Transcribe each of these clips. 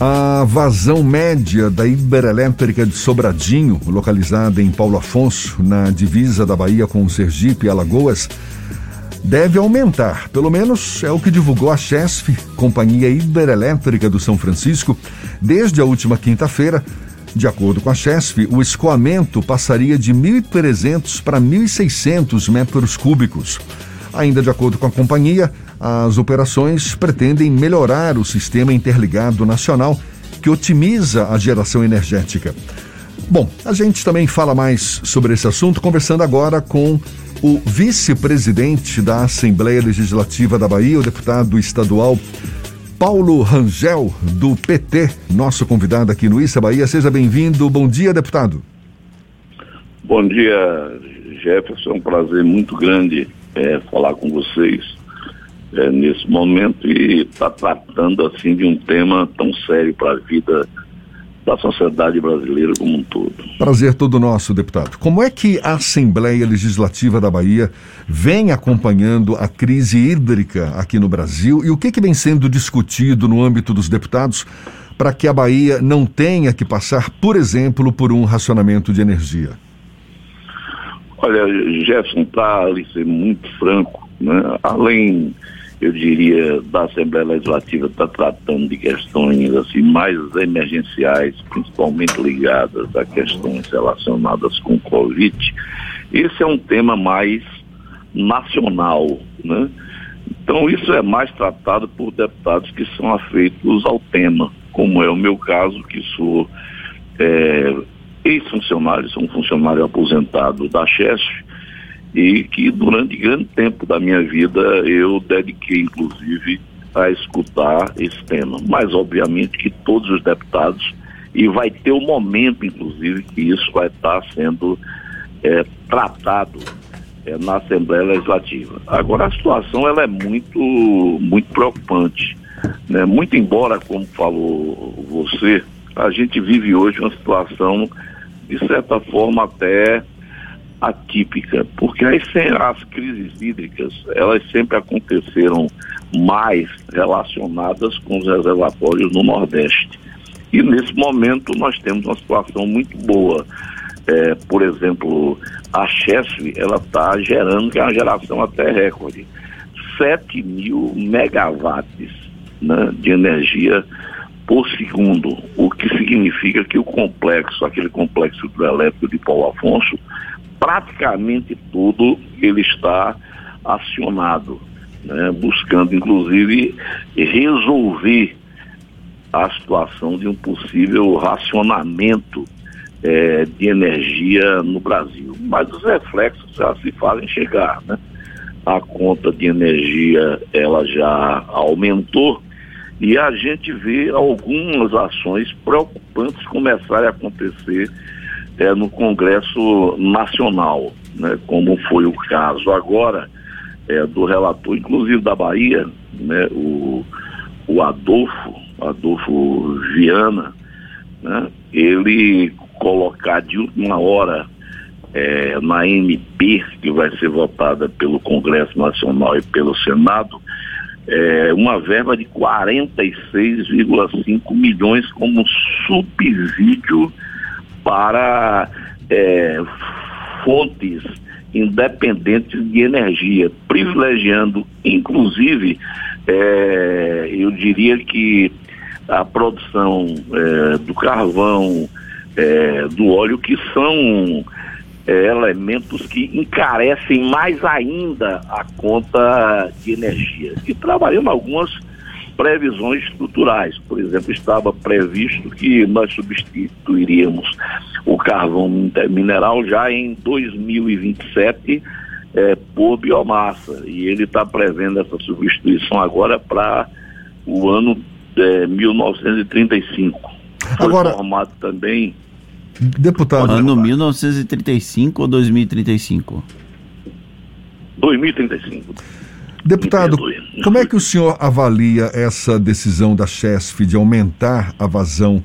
A vazão média da hidrelétrica de Sobradinho, localizada em Paulo Afonso, na divisa da Bahia com Sergipe e Alagoas, deve aumentar. Pelo menos é o que divulgou a Chesf, Companhia Hidrelétrica do São Francisco, desde a última quinta-feira. De acordo com a Chesf, o escoamento passaria de 1.300 para 1.600 metros cúbicos. Ainda de acordo com a companhia, as operações pretendem melhorar o sistema interligado nacional que otimiza a geração energética. Bom, a gente também fala mais sobre esse assunto conversando agora com o vice-presidente da Assembleia Legislativa da Bahia, o deputado estadual Paulo Rangel, do PT, nosso convidado aqui no Issa Bahia. Seja bem-vindo. Bom dia, deputado. Bom dia, Jefferson. É um prazer muito grande é, falar com vocês é, nesse momento e está tratando assim de um tema tão sério para a vida da sociedade brasileira como um todo. Prazer todo nosso, deputado. Como é que a Assembleia Legislativa da Bahia vem acompanhando a crise hídrica aqui no Brasil e o que, que vem sendo discutido no âmbito dos deputados para que a Bahia não tenha que passar, por exemplo, por um racionamento de energia? Olha, Jefferson, para ser muito franco, né, além eu diria, da Assembleia Legislativa está tratando de questões assim mais emergenciais, principalmente ligadas a questões relacionadas com o Covid. Esse é um tema mais nacional, né? Então isso é mais tratado por deputados que são afeitos ao tema, como é o meu caso, que sou é, ex-funcionário, sou um funcionário aposentado da CHESF, e que durante grande tempo da minha vida eu dediquei, inclusive, a escutar esse tema. Mas, obviamente, que todos os deputados, e vai ter o um momento, inclusive, que isso vai estar sendo é, tratado é, na Assembleia Legislativa. Agora, a situação ela é muito, muito preocupante. Né? Muito embora, como falou você, a gente vive hoje uma situação, de certa forma, até atípica, porque as, as crises hídricas, elas sempre aconteceram mais relacionadas com os reservatórios no Nordeste. E nesse momento nós temos uma situação muito boa. É, por exemplo, a Chesf, ela está gerando, que é uma geração até recorde, 7 mil megawatts né, de energia por segundo, o que significa que o complexo, aquele complexo hidroelétrico de Paulo Afonso, praticamente tudo ele está acionado, né, buscando inclusive resolver a situação de um possível racionamento é, de energia no Brasil. Mas os reflexos já se fazem chegar, né? A conta de energia ela já aumentou e a gente vê algumas ações preocupantes começarem a acontecer é, no Congresso Nacional, né, como foi o caso agora é, do relator, inclusive da Bahia, né, o, o Adolfo, Adolfo Viana, né, ele colocar de última hora é, na MP, que vai ser votada pelo Congresso Nacional e pelo Senado, é, uma verba de 46,5 milhões como subsídio para é, fontes independentes de energia, privilegiando, inclusive, é, eu diria que a produção é, do carvão, é, do óleo, que são é, elementos que encarecem mais ainda a conta de energia. E trabalhando algumas previsões estruturais. Por exemplo, estava previsto que nós substituiríamos o carvão mineral já em 2027 é, por biomassa. E ele está prevendo essa substituição agora para o ano é, 1935. Foi agora, formado também. Deputado. Ano 1935 ou 2035? 2035. Deputado, como é que o senhor avalia essa decisão da CHESF de aumentar a vazão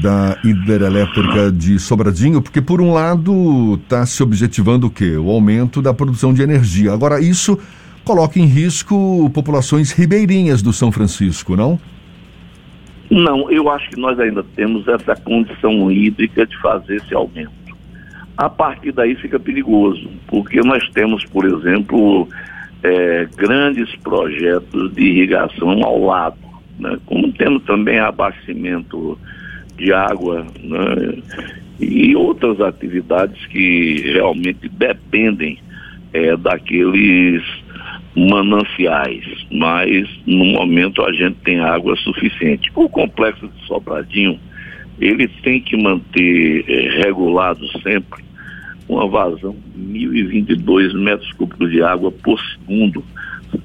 da hidrelétrica de Sobradinho? Porque, por um lado, está se objetivando o quê? O aumento da produção de energia. Agora, isso coloca em risco populações ribeirinhas do São Francisco, não? Não, eu acho que nós ainda temos essa condição hídrica de fazer esse aumento. A partir daí fica perigoso, porque nós temos, por exemplo, é, grandes projetos de irrigação ao lado, né? como temos também abastecimento de água né? e outras atividades que realmente dependem é, daqueles mananciais, mas no momento a gente tem água suficiente. O complexo de Sobradinho, ele tem que manter é, regulado sempre uma vazão de 1.022 metros cúbicos de água por segundo,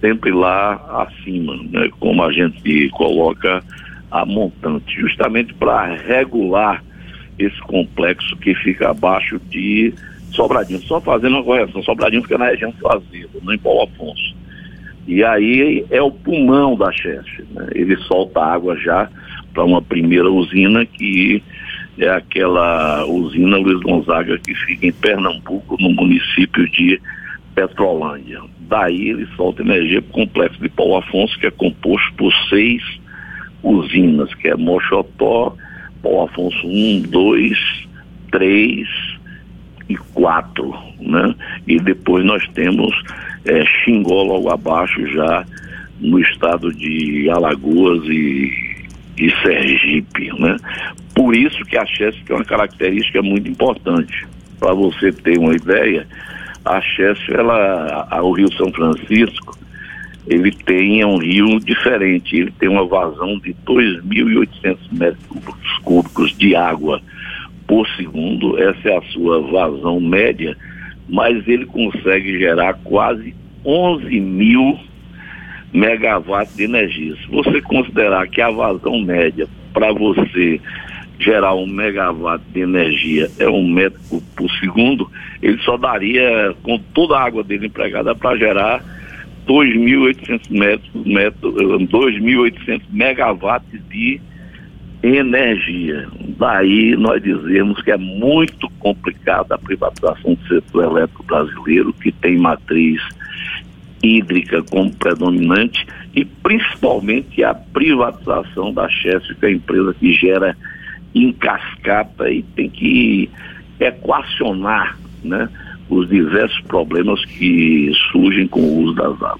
sempre lá acima, né, como a gente coloca a montante, justamente para regular esse complexo que fica abaixo de Sobradinho. Só fazendo uma correção, Sobradinho fica na região Azedo, não em Paulo Afonso. E aí é o pulmão da Cheste. Né? Ele solta água já para uma primeira usina que é aquela usina Luiz Gonzaga que fica em Pernambuco, no município de Petrolândia. Daí ele solta energia para o complexo de Paulo Afonso, que é composto por seis usinas, que é Mochotó, Paulo Afonso 1, 2, 3 e 4, né? E depois nós temos é, Xingó logo abaixo já no estado de Alagoas e, e Sergipe, né? Por isso que a Chesf é uma característica muito importante. Para você ter uma ideia, a Chesf, ela, a, o Rio São Francisco, ele tem é um rio diferente, ele tem uma vazão de 2.800 metros cúbicos de água por segundo, essa é a sua vazão média, mas ele consegue gerar quase 11 mil megawatts de energia. Se você considerar que a vazão média para você gerar um megawatt de energia é um metro por segundo, ele só daria, com toda a água dele empregada, para gerar 2.800 metros, metros, 2.800 megawatts de energia. Daí nós dizemos que é muito complicada a privatização do setor elétrico brasileiro, que tem matriz hídrica como predominante, e principalmente a privatização da Chesf, que é a empresa que gera em cascata e tem que equacionar né, os diversos problemas que surgem com o uso das águas.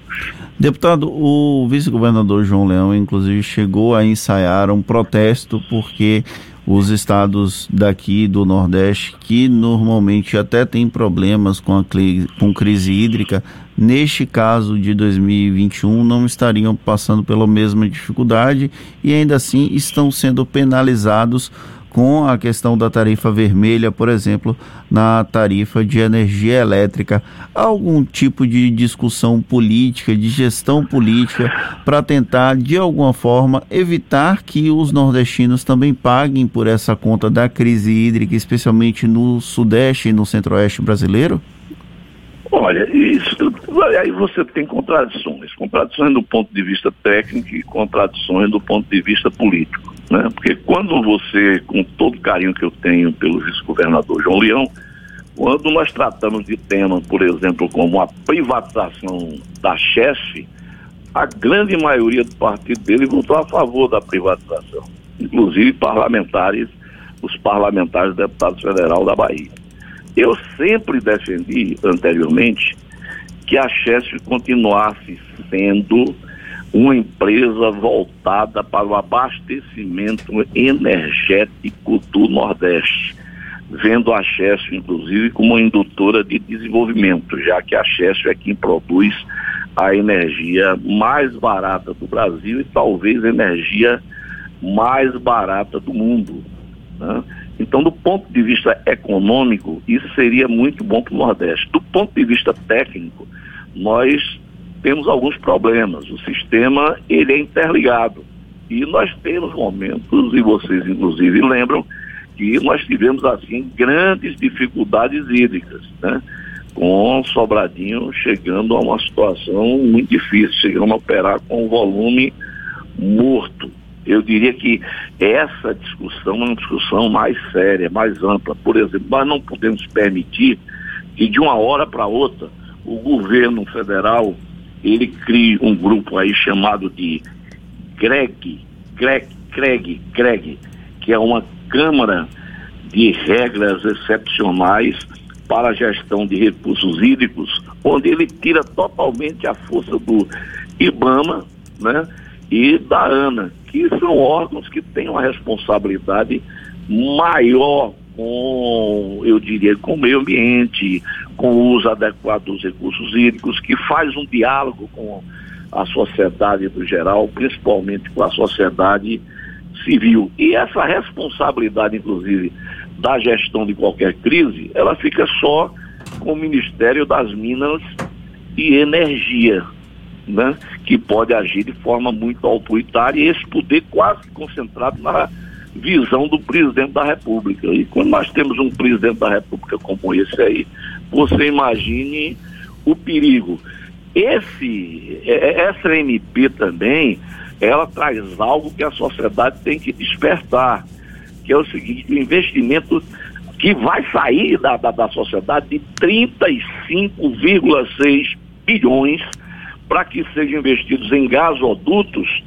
Deputado, o vice-governador João Leão, inclusive, chegou a ensaiar um protesto porque os estados daqui do Nordeste, que normalmente até têm problemas com, a, com crise hídrica, neste caso de 2021 não estariam passando pela mesma dificuldade e ainda assim estão sendo penalizados com a questão da tarifa vermelha, por exemplo, na tarifa de energia elétrica. Algum tipo de discussão política, de gestão política, para tentar, de alguma forma, evitar que os nordestinos também paguem por essa conta da crise hídrica, especialmente no Sudeste e no Centro-Oeste brasileiro? Olha, isso, aí você tem contradições. Contradições do ponto de vista técnico e contradições do ponto de vista político. Né? Quando você, com todo o carinho que eu tenho pelo vice-governador João Leão, quando nós tratamos de temas, por exemplo, como a privatização da chefe, a grande maioria do partido dele votou a favor da privatização, inclusive parlamentares, os parlamentares deputados federal da Bahia. Eu sempre defendi anteriormente que a Chesf continuasse sendo uma empresa voltada para o abastecimento energético do Nordeste, vendo a Chesf, inclusive, como uma indutora de desenvolvimento, já que a Chesf é quem produz a energia mais barata do Brasil e talvez a energia mais barata do mundo. Né? Então, do ponto de vista econômico, isso seria muito bom para o Nordeste. Do ponto de vista técnico, nós temos alguns problemas. O sistema ele é interligado. E nós temos momentos, e vocês inclusive lembram, que nós tivemos assim grandes dificuldades hídricas, né? com Sobradinho chegando a uma situação muito difícil, chegando a operar com um volume morto. Eu diria que essa discussão é uma discussão mais séria, mais ampla. Por exemplo, nós não podemos permitir que de uma hora para outra o governo federal ele crie um grupo aí chamado de GREG, GREG, CREG, CREG, que é uma Câmara de Regras Excepcionais para a Gestão de Recursos Hídricos, onde ele tira totalmente a força do IBAMA né, e da ANA, que são órgãos que têm uma responsabilidade maior com, eu diria, com o meio ambiente, com o uso adequado dos recursos hídricos, que faz um diálogo com a sociedade no geral, principalmente com a sociedade civil. E essa responsabilidade, inclusive, da gestão de qualquer crise, ela fica só com o Ministério das Minas e Energia, né? que pode agir de forma muito autoritária e esse poder quase concentrado na visão do presidente da República. E quando nós temos um presidente da República como esse aí, você imagine o perigo. Esse, é, é, essa MP também, ela traz algo que a sociedade tem que despertar, que é o seguinte, o investimento que vai sair da, da, da sociedade de 35,6 bilhões para que sejam investidos em gasodutos,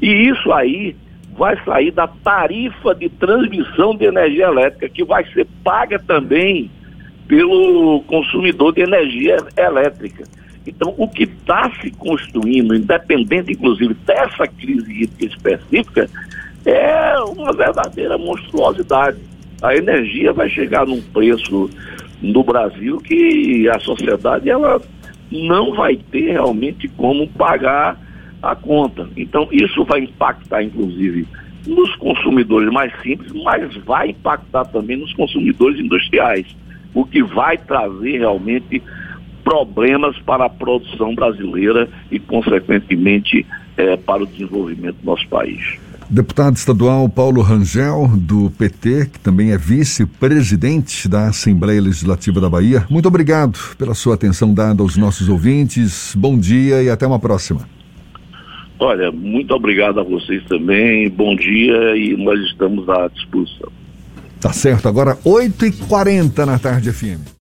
e isso aí vai sair da tarifa de transmissão de energia elétrica, que vai ser paga também pelo consumidor de energia elétrica. Então, o que está se construindo, independente inclusive dessa crise hídrica específica, é uma verdadeira monstruosidade. A energia vai chegar num preço no Brasil que a sociedade ela não vai ter realmente como pagar a conta. Então, isso vai impactar, inclusive, nos consumidores mais simples, mas vai impactar também nos consumidores industriais, o que vai trazer realmente problemas para a produção brasileira e, consequentemente, é, para o desenvolvimento do nosso país. Deputado estadual Paulo Rangel, do PT, que também é vice-presidente da Assembleia Legislativa da Bahia, muito obrigado pela sua atenção dada aos nossos ouvintes. Bom dia e até uma próxima. Olha, muito obrigado a vocês também. Bom dia e nós estamos à disposição. Tá certo, agora 8h40 na tarde FM.